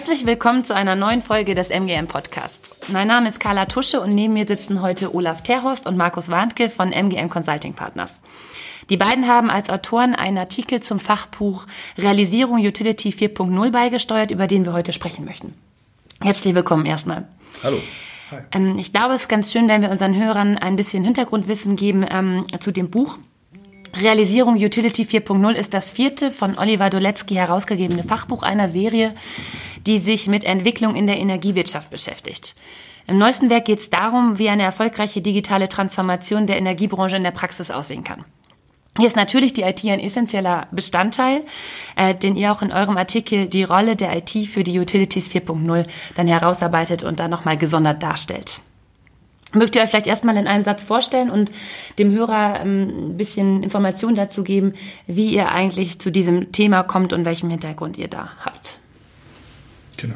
Herzlich willkommen zu einer neuen Folge des MGM Podcasts. Mein Name ist Carla Tusche und neben mir sitzen heute Olaf Terhorst und Markus Warnke von MGM Consulting Partners. Die beiden haben als Autoren einen Artikel zum Fachbuch Realisierung Utility 4.0 beigesteuert, über den wir heute sprechen möchten. Herzlich willkommen erstmal. Hallo. Ähm, ich glaube, es ist ganz schön, wenn wir unseren Hörern ein bisschen Hintergrundwissen geben ähm, zu dem Buch. Realisierung Utility 4.0 ist das vierte von Oliver Doletzky herausgegebene Fachbuch einer Serie, die sich mit Entwicklung in der Energiewirtschaft beschäftigt. Im neuesten Werk geht es darum, wie eine erfolgreiche digitale Transformation der Energiebranche in der Praxis aussehen kann. Hier ist natürlich die IT ein essentieller Bestandteil, äh, den ihr auch in eurem Artikel die Rolle der IT für die Utilities 4.0 dann herausarbeitet und dann nochmal gesondert darstellt. Mögt ihr euch vielleicht erstmal in einem Satz vorstellen und dem Hörer ähm, ein bisschen Informationen dazu geben, wie ihr eigentlich zu diesem Thema kommt und welchen Hintergrund ihr da habt? Genau.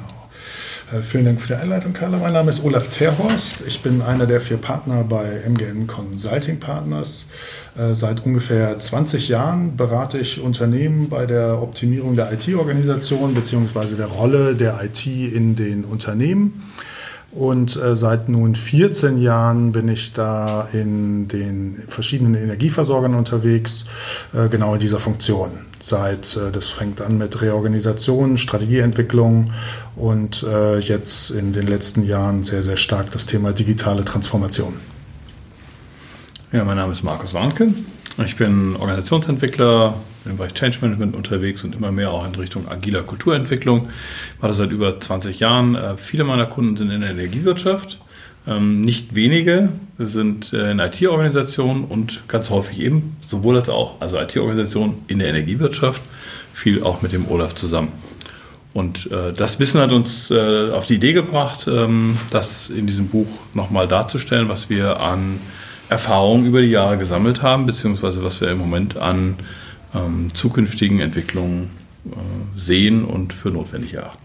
Äh, vielen Dank für die Einleitung, Carla. Mein Name ist Olaf Terhorst. Ich bin einer der vier Partner bei MGM Consulting Partners. Äh, seit ungefähr 20 Jahren berate ich Unternehmen bei der Optimierung der IT-Organisation bzw. der Rolle der IT in den Unternehmen. Und äh, seit nun 14 Jahren bin ich da in den verschiedenen Energieversorgern unterwegs, äh, genau in dieser Funktion. Seit, äh, das fängt an mit Reorganisation, Strategieentwicklung und äh, jetzt in den letzten Jahren sehr, sehr stark das Thema digitale Transformation. Ja, mein Name ist Markus Warnke. Ich bin Organisationsentwickler im Bereich Change Management unterwegs und immer mehr auch in Richtung agiler Kulturentwicklung. Ich mache das seit über 20 Jahren. Äh, viele meiner Kunden sind in der Energiewirtschaft. Ähm, nicht wenige sind äh, in IT-Organisationen und ganz häufig eben sowohl als auch, also IT-Organisationen in der Energiewirtschaft, viel auch mit dem Olaf zusammen. Und äh, das Wissen hat uns äh, auf die Idee gebracht, ähm, das in diesem Buch nochmal darzustellen, was wir an Erfahrungen über die Jahre gesammelt haben, beziehungsweise was wir im Moment an ähm, zukünftigen Entwicklungen äh, sehen und für notwendig erachten.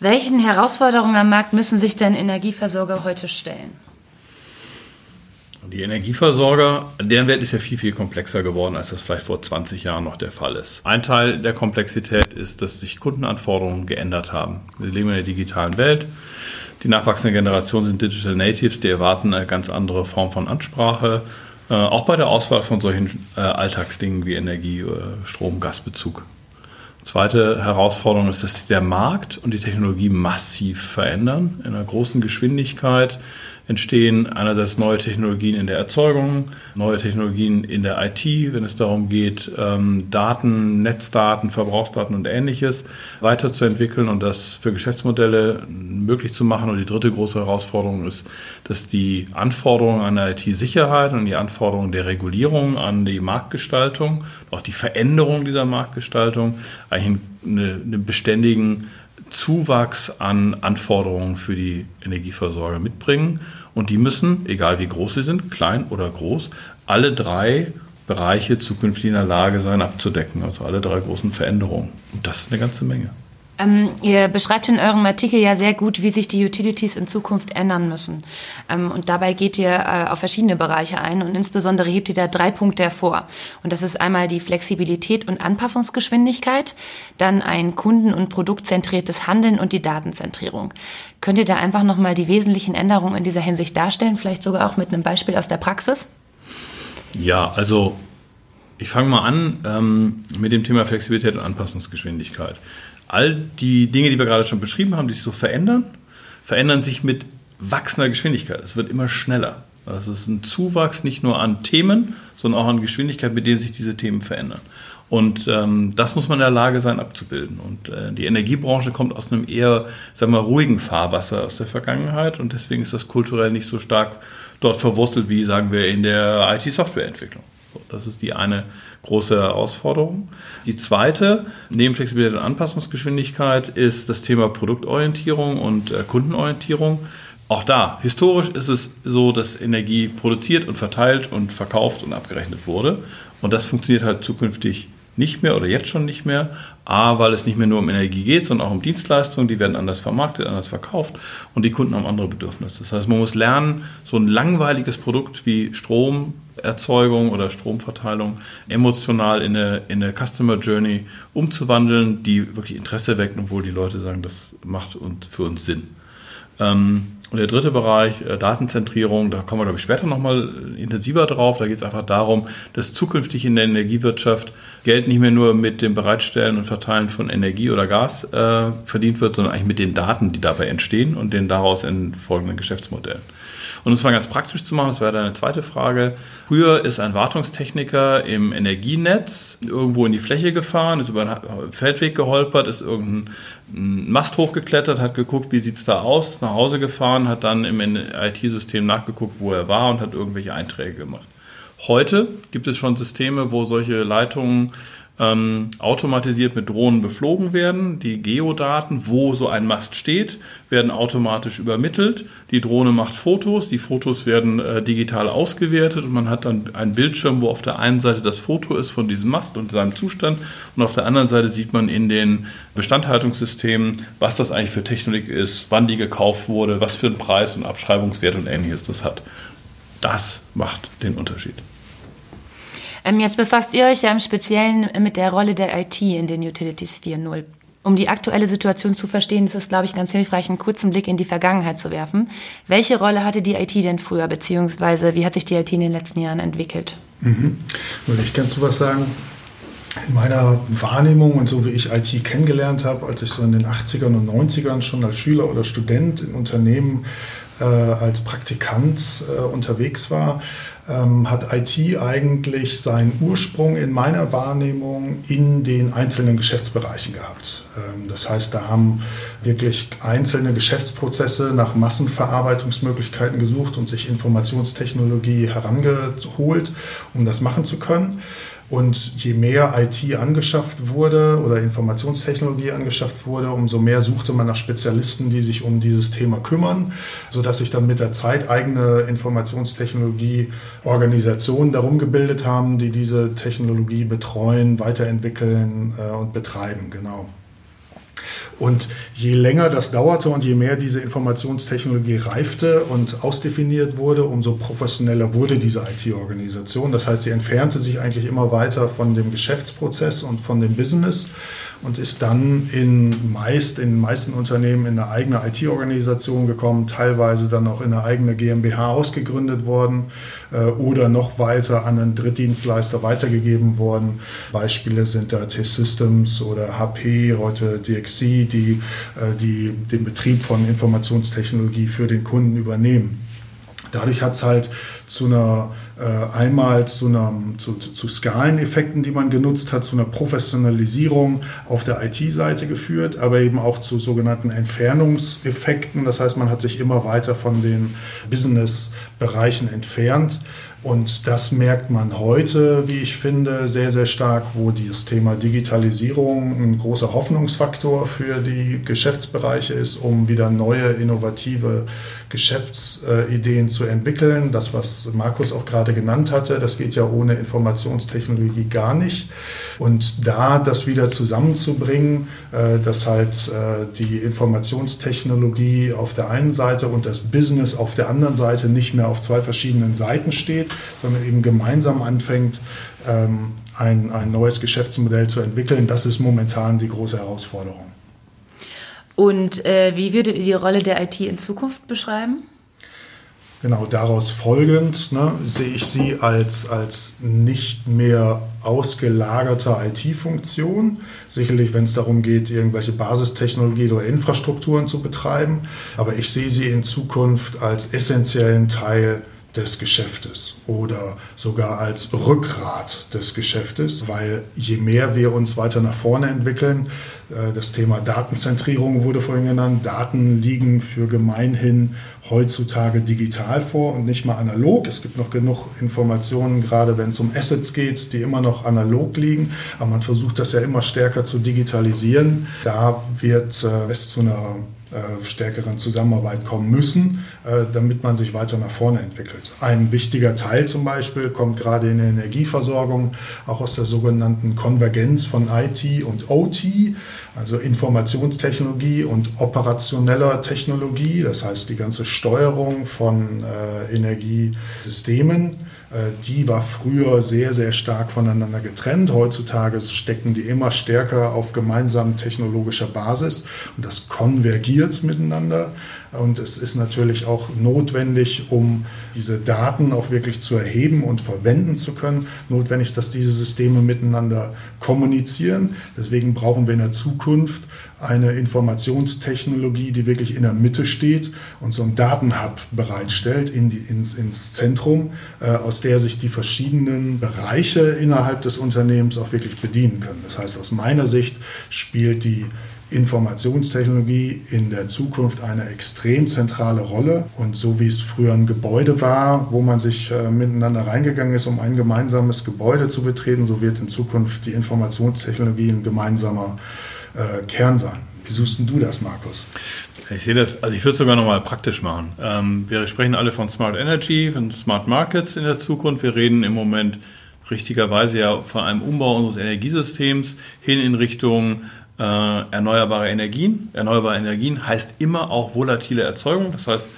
Welchen Herausforderungen am Markt müssen sich denn Energieversorger heute stellen? Die Energieversorger, deren Welt ist ja viel, viel komplexer geworden, als das vielleicht vor 20 Jahren noch der Fall ist. Ein Teil der Komplexität ist, dass sich Kundenanforderungen geändert haben. Wir leben in einer digitalen Welt. Die nachwachsende Generation sind Digital Natives, die erwarten eine ganz andere Form von Ansprache, äh, auch bei der Auswahl von solchen äh, Alltagsdingen wie Energie, äh, Strom, Gasbezug. Zweite Herausforderung ist, dass sich der Markt und die Technologie massiv verändern, in einer großen Geschwindigkeit entstehen einerseits neue Technologien in der Erzeugung, neue Technologien in der IT, wenn es darum geht, ähm, Daten, Netzdaten, Verbrauchsdaten und ähnliches weiterzuentwickeln und das für Geschäftsmodelle möglich zu machen. Und die dritte große Herausforderung ist, dass die Anforderungen an der IT-Sicherheit und die Anforderungen der Regulierung an die Marktgestaltung, auch die Veränderung dieser Marktgestaltung eigentlich einen, einen beständigen Zuwachs an Anforderungen für die Energieversorger mitbringen. Und die müssen, egal wie groß sie sind, klein oder groß, alle drei Bereiche zukünftig in der Lage sein abzudecken. Also alle drei großen Veränderungen. Und das ist eine ganze Menge. Ähm, ihr beschreibt in eurem Artikel ja sehr gut, wie sich die Utilities in Zukunft ändern müssen. Ähm, und dabei geht ihr äh, auf verschiedene Bereiche ein und insbesondere hebt ihr da drei Punkte hervor. Und das ist einmal die Flexibilität und Anpassungsgeschwindigkeit, dann ein kunden- und produktzentriertes Handeln und die Datenzentrierung. Könnt ihr da einfach nochmal die wesentlichen Änderungen in dieser Hinsicht darstellen, vielleicht sogar auch mit einem Beispiel aus der Praxis? Ja, also ich fange mal an ähm, mit dem Thema Flexibilität und Anpassungsgeschwindigkeit all die Dinge, die wir gerade schon beschrieben haben, die sich so verändern, verändern sich mit wachsender Geschwindigkeit. Es wird immer schneller. Das ist ein Zuwachs nicht nur an Themen, sondern auch an Geschwindigkeit, mit denen sich diese Themen verändern. Und ähm, das muss man in der Lage sein abzubilden. Und äh, die Energiebranche kommt aus einem eher, sagen wir, ruhigen Fahrwasser aus der Vergangenheit und deswegen ist das kulturell nicht so stark dort verwurzelt wie, sagen wir, in der IT-Softwareentwicklung. So, das ist die eine große Herausforderung. Die zweite, neben Flexibilität und Anpassungsgeschwindigkeit, ist das Thema Produktorientierung und äh, Kundenorientierung. Auch da, historisch ist es so, dass Energie produziert und verteilt und verkauft und abgerechnet wurde. Und das funktioniert halt zukünftig nicht mehr oder jetzt schon nicht mehr. A, weil es nicht mehr nur um Energie geht, sondern auch um Dienstleistungen, die werden anders vermarktet, anders verkauft und die Kunden haben andere Bedürfnisse. Das heißt, man muss lernen, so ein langweiliges Produkt wie Strom Stromerzeugung oder Stromverteilung emotional in eine, in eine Customer Journey umzuwandeln, die wirklich Interesse weckt, obwohl die Leute sagen, das macht und für uns Sinn. Ähm, und der dritte Bereich, äh, Datenzentrierung, da kommen wir, glaube ich, später nochmal intensiver drauf. Da geht es einfach darum, dass zukünftig in der Energiewirtschaft Geld nicht mehr nur mit dem Bereitstellen und Verteilen von Energie oder Gas äh, verdient wird, sondern eigentlich mit den Daten, die dabei entstehen und den daraus folgenden Geschäftsmodellen. Und um es mal ganz praktisch zu machen, das wäre deine zweite Frage. Früher ist ein Wartungstechniker im Energienetz irgendwo in die Fläche gefahren, ist über einen Feldweg geholpert, ist irgendein Mast hochgeklettert, hat geguckt, wie sieht es da aus, ist nach Hause gefahren, hat dann im IT-System nachgeguckt, wo er war und hat irgendwelche Einträge gemacht. Heute gibt es schon Systeme, wo solche Leitungen ähm, automatisiert mit Drohnen beflogen werden. Die Geodaten, wo so ein Mast steht, werden automatisch übermittelt. Die Drohne macht Fotos, die Fotos werden äh, digital ausgewertet und man hat dann einen Bildschirm, wo auf der einen Seite das Foto ist von diesem Mast und seinem Zustand und auf der anderen Seite sieht man in den Bestandhaltungssystemen, was das eigentlich für Technik ist, wann die gekauft wurde, was für einen Preis und Abschreibungswert und ähnliches das hat. Das macht den Unterschied. Ähm, jetzt befasst ihr euch ja im Speziellen mit der Rolle der IT in den Utilities 4.0. Um die aktuelle Situation zu verstehen, ist es, glaube ich, ganz hilfreich, einen kurzen Blick in die Vergangenheit zu werfen. Welche Rolle hatte die IT denn früher, beziehungsweise wie hat sich die IT in den letzten Jahren entwickelt? Mhm. ich kann zu was sagen. In meiner Wahrnehmung und so wie ich IT kennengelernt habe, als ich so in den 80ern und 90ern schon als Schüler oder Student in Unternehmen äh, als Praktikant äh, unterwegs war, ähm, hat IT eigentlich seinen Ursprung in meiner Wahrnehmung in den einzelnen Geschäftsbereichen gehabt. Ähm, das heißt, da haben wirklich einzelne Geschäftsprozesse nach Massenverarbeitungsmöglichkeiten gesucht und sich Informationstechnologie herangeholt, um das machen zu können. Und je mehr IT angeschafft wurde oder Informationstechnologie angeschafft wurde, umso mehr suchte man nach Spezialisten, die sich um dieses Thema kümmern, sodass sich dann mit der Zeit eigene Informationstechnologie-Organisationen darum gebildet haben, die diese Technologie betreuen, weiterentwickeln äh, und betreiben. Genau. Und je länger das dauerte und je mehr diese Informationstechnologie reifte und ausdefiniert wurde, umso professioneller wurde diese IT-Organisation. Das heißt, sie entfernte sich eigentlich immer weiter von dem Geschäftsprozess und von dem Business und ist dann in meist in den meisten Unternehmen in eine eigene IT-Organisation gekommen, teilweise dann auch in eine eigene GmbH ausgegründet worden äh, oder noch weiter an einen Drittdienstleister weitergegeben worden. Beispiele sind da T-Systems oder HP, heute DXC, die, äh, die den Betrieb von Informationstechnologie für den Kunden übernehmen. Dadurch hat es halt zu einer äh, einmal zu, einer, zu, zu Skaleneffekten, die man genutzt hat, zu einer Professionalisierung auf der IT-Seite geführt, aber eben auch zu sogenannten Entfernungseffekten. Das heißt, man hat sich immer weiter von den Business-Bereichen entfernt. Und das merkt man heute, wie ich finde, sehr, sehr stark, wo das Thema Digitalisierung ein großer Hoffnungsfaktor für die Geschäftsbereiche ist, um wieder neue, innovative Geschäftsideen zu entwickeln. Das, was Markus auch gerade genannt hatte, das geht ja ohne Informationstechnologie gar nicht. Und da das wieder zusammenzubringen, äh, dass halt äh, die Informationstechnologie auf der einen Seite und das Business auf der anderen Seite nicht mehr auf zwei verschiedenen Seiten steht, sondern eben gemeinsam anfängt, ähm, ein, ein neues Geschäftsmodell zu entwickeln, das ist momentan die große Herausforderung. Und äh, wie würdet ihr die Rolle der IT in Zukunft beschreiben? Genau, daraus folgend ne, sehe ich sie als, als nicht mehr ausgelagerte IT-Funktion. Sicherlich, wenn es darum geht, irgendwelche Basistechnologien oder Infrastrukturen zu betreiben. Aber ich sehe sie in Zukunft als essentiellen Teil des Geschäftes oder sogar als Rückgrat des Geschäftes, weil je mehr wir uns weiter nach vorne entwickeln, äh, das Thema Datenzentrierung wurde vorhin genannt, Daten liegen für gemeinhin heutzutage digital vor und nicht mal analog. Es gibt noch genug Informationen, gerade wenn es um Assets geht, die immer noch analog liegen, aber man versucht das ja immer stärker zu digitalisieren. Da wird äh, es zu einer stärkeren Zusammenarbeit kommen müssen, äh, damit man sich weiter nach vorne entwickelt. Ein wichtiger Teil zum Beispiel kommt gerade in der Energieversorgung auch aus der sogenannten Konvergenz von IT und OT, also Informationstechnologie und operationeller Technologie, das heißt die ganze Steuerung von äh, Energiesystemen Äh, die war früher sehr, sehr stark voneinander getrennt. Heutzutage stecken die immer stärker auf gemeinsamen technologischer Basis und das konvergiert miteinander. Und es ist natürlich auch notwendig, um diese Daten auch wirklich zu erheben und verwenden zu können, notwendig, dass diese Systeme miteinander kommunizieren. Deswegen brauchen wir in der Zukunft eine Informationstechnologie, die wirklich in der Mitte steht und so ein Datenhub bereitstellt in die, ins, ins Zentrum, äh, aus der sich die verschiedenen Bereiche innerhalb des Unternehmens auch wirklich bedienen können. Das heißt, aus meiner Sicht spielt die Informationstechnologie in der Zukunft eine extrem zentrale Rolle. Und so wie es früher ein Gebäude war, wo man sich äh, miteinander reingegangen ist, um ein gemeinsames Gebäude zu betreten, so wird in Zukunft die Informationstechnologie ein gemeinsamer äh, Kern sein. Wie suchst du das, Markus? Ich sehe das, also ich würde es sogar nochmal praktisch machen. Ähm, wir sprechen alle von Smart Energy, von Smart Markets in der Zukunft. Wir reden im Moment richtigerweise ja von einem Umbau unseres Energiesystems hin in Richtung äh, erneuerbare Energien. Erneuerbare Energien heißt immer auch volatile Erzeugung. Das heißt,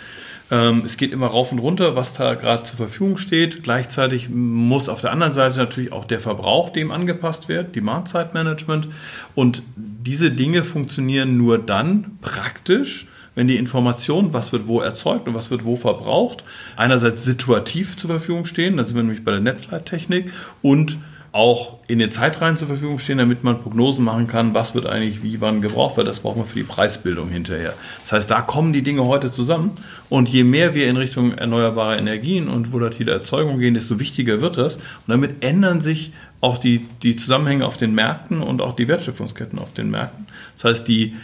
ähm, es geht immer rauf und runter, was da gerade zur Verfügung steht. Gleichzeitig muss auf der anderen Seite natürlich auch der Verbrauch dem angepasst werden, Demand-Side-Management. Und diese Dinge funktionieren nur dann praktisch, wenn die Informationen, was wird wo erzeugt und was wird wo verbraucht, einerseits situativ zur Verfügung stehen, da sind wir nämlich bei der Netzleittechnik, und auch in den Zeitreihen zur Verfügung stehen, damit man Prognosen machen kann, was wird eigentlich wie wann gebraucht, weil das braucht man für die Preisbildung hinterher. Das heißt, da kommen die Dinge heute zusammen und je mehr wir in Richtung erneuerbare Energien und volatile Erzeugung gehen, desto wichtiger wird das und damit ändern sich auch die, die Zusammenhänge auf den Märkten und auch die Wertschöpfungsketten auf den Märkten. Das heißt, die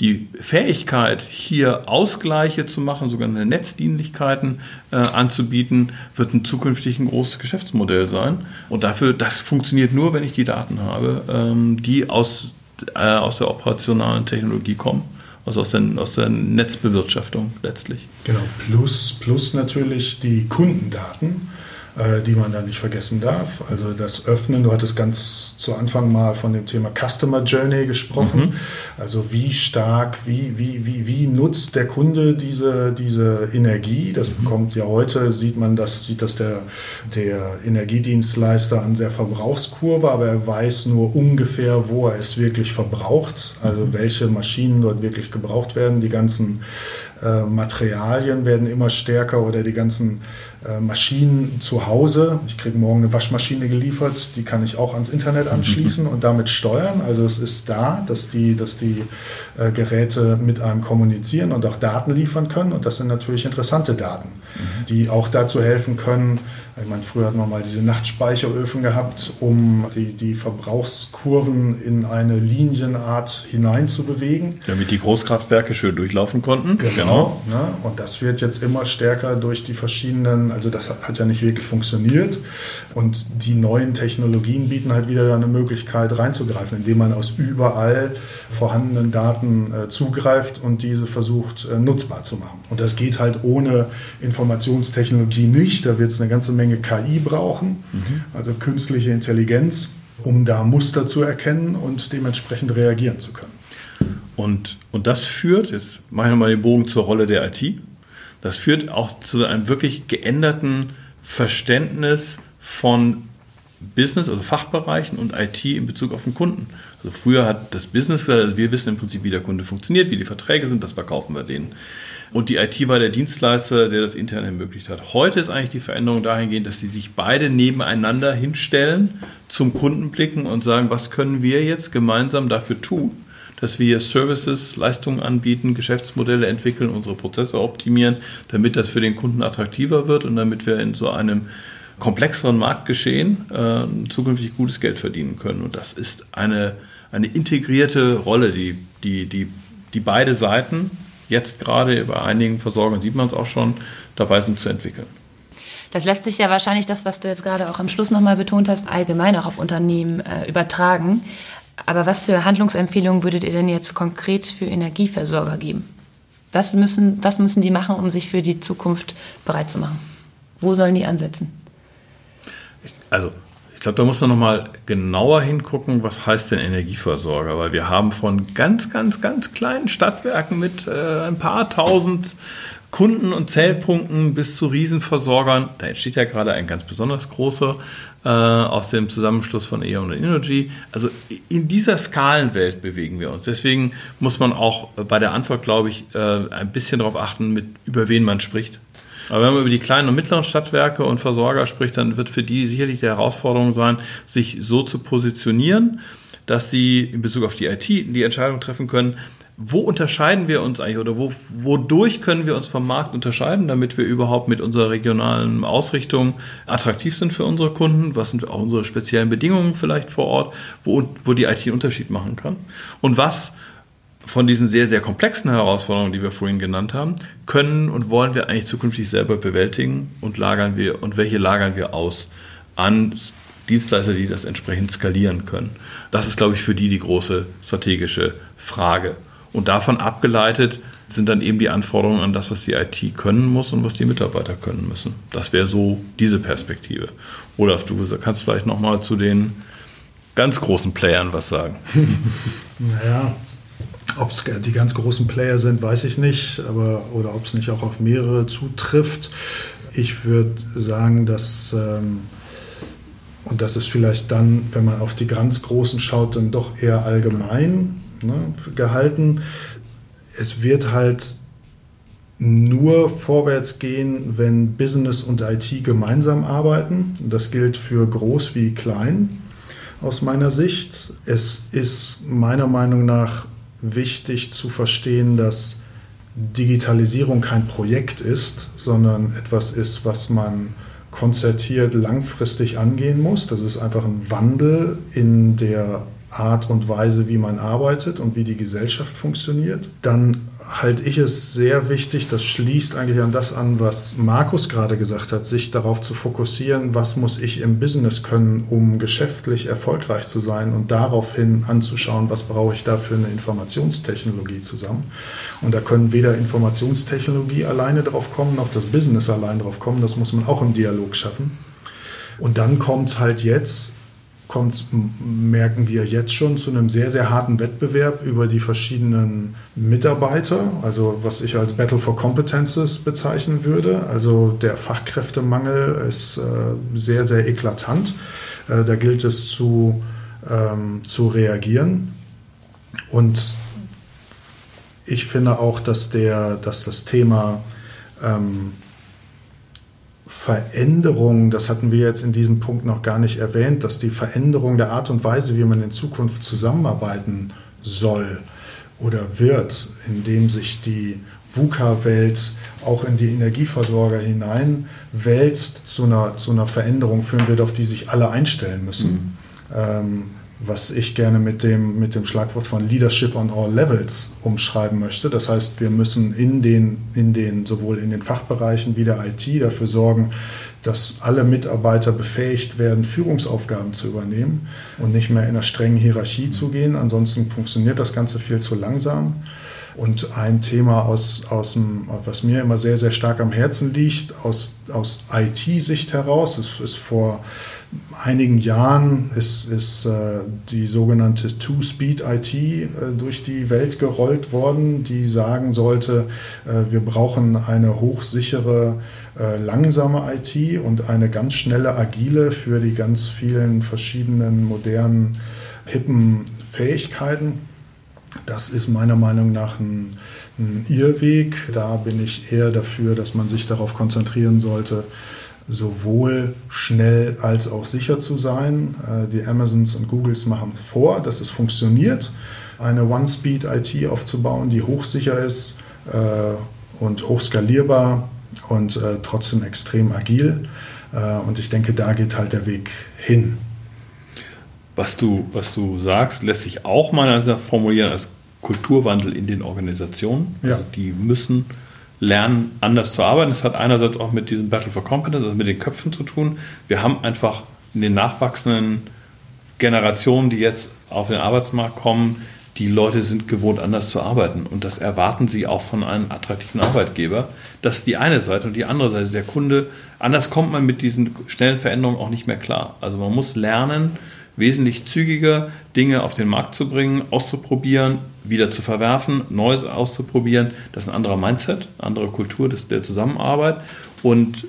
die Fähigkeit, hier Ausgleiche zu machen, sogenannte Netzdienlichkeiten äh, anzubieten, wird ein zukünftig ein großes Geschäftsmodell sein. Und dafür, das funktioniert nur, wenn ich die Daten habe, ähm, die aus, äh, aus der operationalen Technologie kommen. Also aus der, aus der Netzbewirtschaftung letztlich. Genau, plus, plus natürlich die Kundendaten die man da nicht vergessen darf. Also das Öffnen, du hattest ganz zu Anfang mal von dem Thema Customer Journey gesprochen. Mhm. Also wie stark, wie, wie, wie, wie nutzt der Kunde diese, diese Energie? Das mhm. bekommt ja heute, sieht man das, sieht das der, der Energiedienstleister an der Verbrauchskurve, aber er weiß nur ungefähr, wo er es wirklich verbraucht, also mhm. welche Maschinen dort wirklich gebraucht werden. Die ganzen äh, Materialien werden immer stärker oder die ganzen äh, Maschinen zu Hause. Ich kriege morgen eine Waschmaschine geliefert, die kann ich auch ans Internet anschließen und damit steuern. Also es ist da, dass die, dass die äh, Geräte mit einem kommunizieren und auch Daten liefern können. Und das sind natürlich interessante Daten, mhm. die auch dazu helfen können, ich meine, früher hatten wir mal diese Nachtspeicheröfen gehabt, um die, die Verbrauchskurven in eine Linienart hineinzubewegen. Damit die Großkraftwerke schön durchlaufen konnten. Genau. genau. Ne? Und das wird jetzt immer stärker durch die verschiedenen, also das hat ja nicht wirklich funktioniert. Und die neuen Technologien bieten halt wieder eine Möglichkeit reinzugreifen, indem man aus überall vorhandenen Daten äh, zugreift und diese versucht äh, nutzbar zu machen. Und das geht halt ohne Informationstechnologie nicht. Da wird es eine ganze Menge Menge KI brauchen, mhm. also künstliche Intelligenz, um da Muster zu erkennen und dementsprechend reagieren zu können. Und, und das führt, jetzt mache ich nochmal den Bogen zur Rolle der IT, das führt auch zu einem wirklich geänderten Verständnis von Business, also Fachbereichen und IT in Bezug auf den Kunden. Also früher hat das Business gesagt, also wir wissen im Prinzip, wie der Kunde funktioniert, wie die Verträge sind, das verkaufen wir denen. Und die IT war der Dienstleister, der das intern ermöglicht hat. Heute ist eigentlich die Veränderung dahingehend, dass sie sich beide nebeneinander hinstellen, zum Kunden blicken und sagen, was können wir jetzt gemeinsam dafür tun, dass wir Services, Leistungen anbieten, Geschäftsmodelle entwickeln, unsere Prozesse optimieren, damit das für den Kunden attraktiver wird und damit wir in so einem komplexeren Marktgeschehen äh, zukünftig gutes Geld verdienen können. Und das ist eine, eine integrierte Rolle, die, die, die, die beide Seiten jetzt gerade bei einigen Versorgern sieht man es auch schon, dabei sind zu entwickeln. Das lässt sich ja wahrscheinlich das, was du jetzt gerade auch am Schluss nochmal betont hast, allgemein auch auf Unternehmen äh, übertragen. Aber was für Handlungsempfehlungen würdet ihr denn jetzt konkret für Energieversorger geben? Was müssen, was müssen die machen, um sich für die Zukunft bereit zu machen? Wo sollen die ansetzen? Also glaube, da muss man nochmal genauer hingucken, was heißt denn Energieversorger, weil wir haben von ganz, ganz, ganz kleinen Stadtwerken mit äh, ein paar tausend Kunden und Zellpunkten bis zu Riesenversorgern. Da entsteht ja gerade ein ganz besonders großer äh, aus dem Zusammenschluss von E.ON und Energy. Also in dieser Skalenwelt bewegen wir uns. Deswegen muss man auch bei der Antwort, glaube ich, äh, ein bisschen darauf achten, mit über wen man spricht. Aber wenn man über die kleinen und mittleren Stadtwerke und Versorger spricht, dann wird für die sicherlich die Herausforderung sein, sich so zu positionieren, dass sie in Bezug auf die IT die Entscheidung treffen können, wo unterscheiden wir uns eigentlich oder wo, wodurch können wir uns vom Markt unterscheiden, damit wir überhaupt mit unserer regionalen Ausrichtung attraktiv sind für unsere Kunden? Was sind auch unsere speziellen Bedingungen vielleicht vor Ort, wo, wo die IT einen Unterschied machen kann? Und was von diesen sehr, sehr komplexen Herausforderungen, die wir vorhin genannt haben, können und wollen wir eigentlich zukünftig selber bewältigen und lagern wir und welche lagern wir aus an Dienstleister, die das entsprechend skalieren können. Das ist, glaube ich, für die die große strategische Frage. Und davon abgeleitet sind dann eben die Anforderungen an das, was die IT können muss und was die Mitarbeiter können müssen. Das wäre so diese Perspektive. Olaf, du kannst vielleicht nochmal zu den ganz großen Playern was sagen. naja, ob es die ganz großen Player sind, weiß ich nicht, aber oder ob es nicht auch auf mehrere zutrifft. Ich würde sagen, dass ähm, und das ist vielleicht dann, wenn man auf die ganz großen schaut, dann doch eher allgemein ne, gehalten. Es wird halt nur vorwärts gehen, wenn Business und IT gemeinsam arbeiten. Das gilt für groß wie klein aus meiner Sicht. Es ist meiner Meinung nach wichtig zu verstehen, dass Digitalisierung kein Projekt ist, sondern etwas ist, was man konzertiert langfristig angehen muss. Das ist einfach ein Wandel in der Art und Weise, wie man arbeitet und wie die Gesellschaft funktioniert. Dann halte ich es sehr wichtig, das schließt eigentlich an das an, was Markus gerade gesagt hat, sich darauf zu fokussieren, was muss ich im Business können, um geschäftlich erfolgreich zu sein und daraufhin anzuschauen, was brauche ich da für eine Informationstechnologie zusammen. Und da können weder Informationstechnologie alleine drauf kommen, noch das Business allein drauf kommen, das muss man auch im Dialog schaffen. Und dann kommt halt jetzt kommt, merken wir jetzt schon zu einem sehr, sehr harten Wettbewerb über die verschiedenen Mitarbeiter, also was ich als Battle for Competences bezeichnen würde. Also der Fachkräftemangel ist äh, sehr, sehr eklatant. Äh, da gilt es zu, ähm, zu reagieren. Und ich finde auch, dass, der, dass das Thema ähm, Veränderung, das hatten wir jetzt in diesem Punkt noch gar nicht erwähnt, dass die Veränderung der Art und Weise, wie man in Zukunft zusammenarbeiten soll oder wird, indem sich die VUCA-Welt auch in die Energieversorger hinein wälzt, zu einer, zu einer Veränderung führen wird, auf die sich alle einstellen müssen. Mhm. Ähm, was ich gerne mit dem, mit dem Schlagwort von Leadership on all levels umschreiben möchte. Das heißt, wir müssen in den, in den, sowohl in den Fachbereichen wie der IT dafür sorgen, dass alle Mitarbeiter befähigt werden, Führungsaufgaben zu übernehmen und nicht mehr in einer strengen Hierarchie zu gehen. Ansonsten funktioniert das Ganze viel zu langsam. Und ein Thema, aus, aus dem, was mir immer sehr, sehr stark am Herzen liegt, aus, aus IT-Sicht heraus, ist, ist vor einigen Jahren ist, ist äh, die sogenannte Two-Speed-IT äh, durch die Welt gerollt worden, die sagen sollte, äh, wir brauchen eine hochsichere, äh, langsame IT und eine ganz schnelle, agile für die ganz vielen verschiedenen modernen, hippen Fähigkeiten. Das ist meiner Meinung nach ein, ein Irrweg. Da bin ich eher dafür, dass man sich darauf konzentrieren sollte, sowohl schnell als auch sicher zu sein. Äh, die Amazons und Googles machen vor, dass es funktioniert, eine One-Speed-IT aufzubauen, die hochsicher ist äh, und hochskalierbar und äh, trotzdem extrem agil. Und ich denke, da geht halt der Weg hin. Was du, was du sagst, lässt sich auch mal formulieren als Kulturwandel in den Organisationen. Ja. Also die müssen lernen, anders zu arbeiten. Das hat einerseits auch mit diesem Battle for Competence, also mit den Köpfen zu tun. Wir haben einfach in den nachwachsenden Generationen, die jetzt auf den Arbeitsmarkt kommen, die Leute sind gewohnt, anders zu arbeiten. Und das erwarten sie auch von einem attraktiven Arbeitgeber. Das ist die eine Seite. Und die andere Seite, der Kunde, anders kommt man mit diesen schnellen Veränderungen auch nicht mehr klar. Also man muss lernen, wesentlich zügiger Dinge auf den Markt zu bringen, auszuprobieren, wieder zu verwerfen, Neues auszuprobieren. Das ist ein anderer Mindset, andere Kultur des, der Zusammenarbeit. Und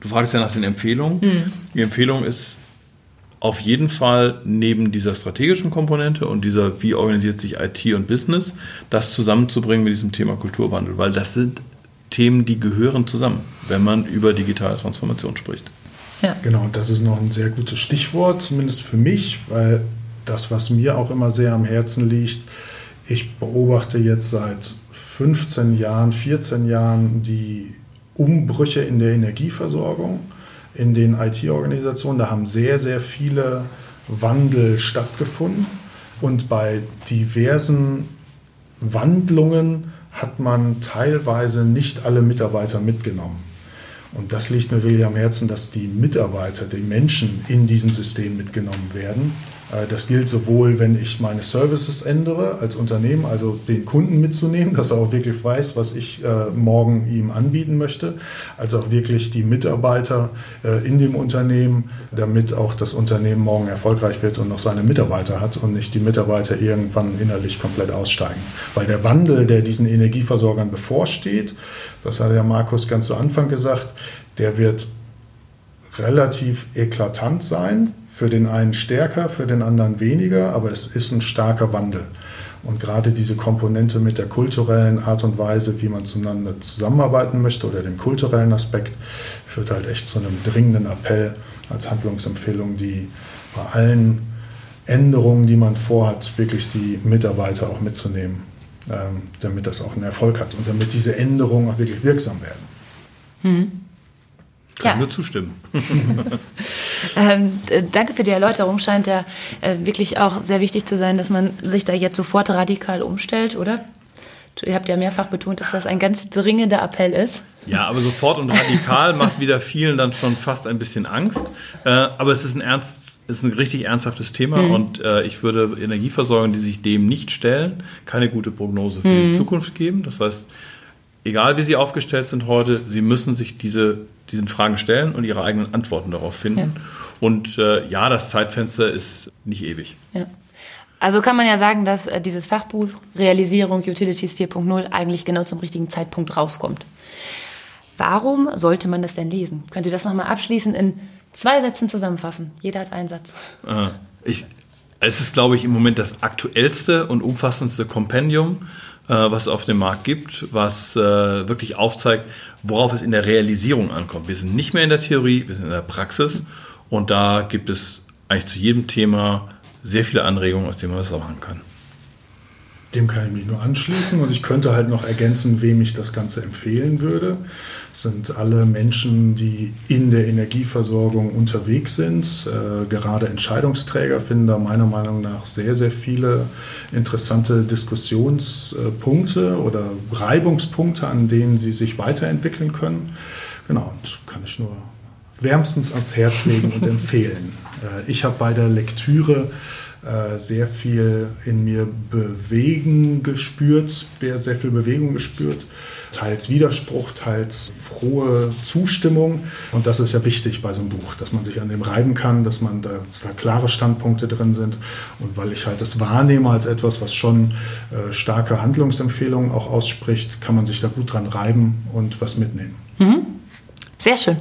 du fragst ja nach den Empfehlungen. Mhm. Die Empfehlung ist auf jeden Fall neben dieser strategischen Komponente und dieser, wie organisiert sich IT und Business, das zusammenzubringen mit diesem Thema Kulturwandel, weil das sind Themen, die gehören zusammen, wenn man über digitale Transformation spricht. Ja. Genau, und das ist noch ein sehr gutes Stichwort, zumindest für mich, weil das, was mir auch immer sehr am Herzen liegt, ich beobachte jetzt seit 15 Jahren, 14 Jahren die Umbrüche in der Energieversorgung, in den IT-Organisationen. Da haben sehr, sehr viele Wandel stattgefunden. Und bei diversen Wandlungen hat man teilweise nicht alle Mitarbeiter mitgenommen. Und das liegt mir wirklich am Herzen, dass die Mitarbeiter, die Menschen in diesem System mitgenommen werden. Äh, das gilt sowohl, wenn ich meine Services ändere als Unternehmen, also den Kunden mitzunehmen, dass er auch wirklich weiß, was ich äh, morgen ihm anbieten möchte, als auch wirklich die Mitarbeiter äh, in dem Unternehmen, damit auch das Unternehmen morgen erfolgreich wird und noch seine Mitarbeiter hat und nicht die Mitarbeiter irgendwann innerlich komplett aussteigen. Weil der Wandel, der diesen Energieversorgern bevorsteht, das hat ja Markus ganz zu Anfang gesagt, der wird relativ eklatant sein für den einen stärker, für den anderen weniger, aber es ist ein starker Wandel. Und gerade diese Komponente mit der kulturellen Art und Weise, wie man zueinander zusammenarbeiten möchte oder dem kulturellen Aspekt, führt halt echt zu einem dringenden Appell als Handlungsempfehlung, die bei allen Änderungen, die man vorhat, wirklich die Mitarbeiter auch mitzunehmen, ähm, damit das auch einen Erfolg hat und damit diese Änderungen auch wirklich wirksam werden. Hm. Kann ja. nur zustimmen. ähm, danke für die Erläuterung. Scheint ja äh, wirklich auch sehr wichtig zu sein, dass man sich da jetzt sofort radikal umstellt, oder? Ihr habt ja mehrfach betont, dass das ein ganz dringender Appell ist. Ja, aber sofort und radikal macht wieder vielen dann schon fast ein bisschen Angst. Äh, aber es ist ein ernst, ist ein richtig ernsthaftes Thema mhm. und äh, ich würde Energieversorgern, die sich dem nicht stellen, keine gute Prognose für mhm. die Zukunft geben. Das heißt, egal wie sie aufgestellt sind heute, sie müssen sich diese, diesen Fragen stellen und ihre eigenen Antworten darauf finden. Ja. Und äh, ja, das Zeitfenster ist nicht ewig. Ja. Also kann man ja sagen, dass äh, dieses Fachbuch Realisierung Utilities 4.0 eigentlich genau zum richtigen Zeitpunkt rauskommt. Warum sollte man das denn lesen? Könnt ihr das nochmal abschließend in zwei Sätzen zusammenfassen? Jeder hat einen Satz. Äh, ich, es ist, glaube ich, im Moment das aktuellste und umfassendste Kompendium was es auf dem Markt gibt, was äh, wirklich aufzeigt, worauf es in der Realisierung ankommt. Wir sind nicht mehr in der Theorie, wir sind in der Praxis und da gibt es eigentlich zu jedem Thema sehr viele Anregungen, aus denen man was machen kann. Dem kann ich mich nur anschließen und ich könnte halt noch ergänzen, wem ich das Ganze empfehlen würde. Sind alle Menschen, die in der Energieversorgung unterwegs sind. Äh, gerade Entscheidungsträger finden da meiner Meinung nach sehr, sehr viele interessante Diskussionspunkte oder Reibungspunkte, an denen sie sich weiterentwickeln können. Genau, und kann ich nur wärmstens ans Herz legen und empfehlen. Äh, ich habe bei der Lektüre äh, sehr viel in mir bewegen gespürt, sehr viel Bewegung gespürt, teils Widerspruch, teils frohe Zustimmung. Und das ist ja wichtig bei so einem Buch, dass man sich an dem reiben kann, dass man da, dass da klare Standpunkte drin sind. Und weil ich halt das wahrnehme als etwas, was schon äh, starke Handlungsempfehlungen auch ausspricht, kann man sich da gut dran reiben und was mitnehmen. Mhm. Sehr schön.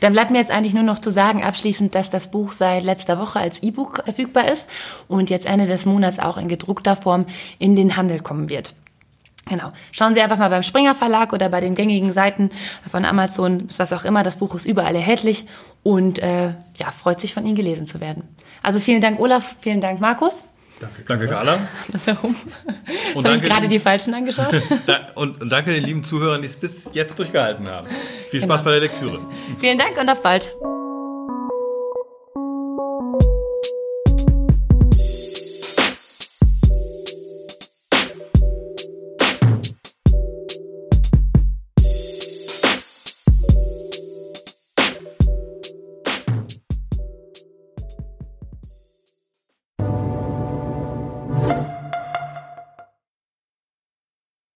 Dann bleibt mir jetzt eigentlich nur noch zu sagen, abschließend, dass das Buch seit letzter Woche als E-Book verfügbar ist und jetzt Ende des Monats auch in gedruckter Form in den Handel kommen wird. Genau. Schauen Sie einfach mal beim Springer Verlag oder bei den gängigen Seiten von Amazon, was auch immer. Das Buch ist überall erhältlich und äh, ja, freut sich von Ihnen gelesen zu werden. Also vielen Dank, Olaf. Vielen Dank, Markus. Danke, danke Carla. Herum. Und habe ich gerade die Falschen angeschaut. und, und, danke den lieben Zuhörern, die es bis jetzt durchgehalten haben. Viel Spaß genau. bei der Lektüre. Vielen Dank und auf bald.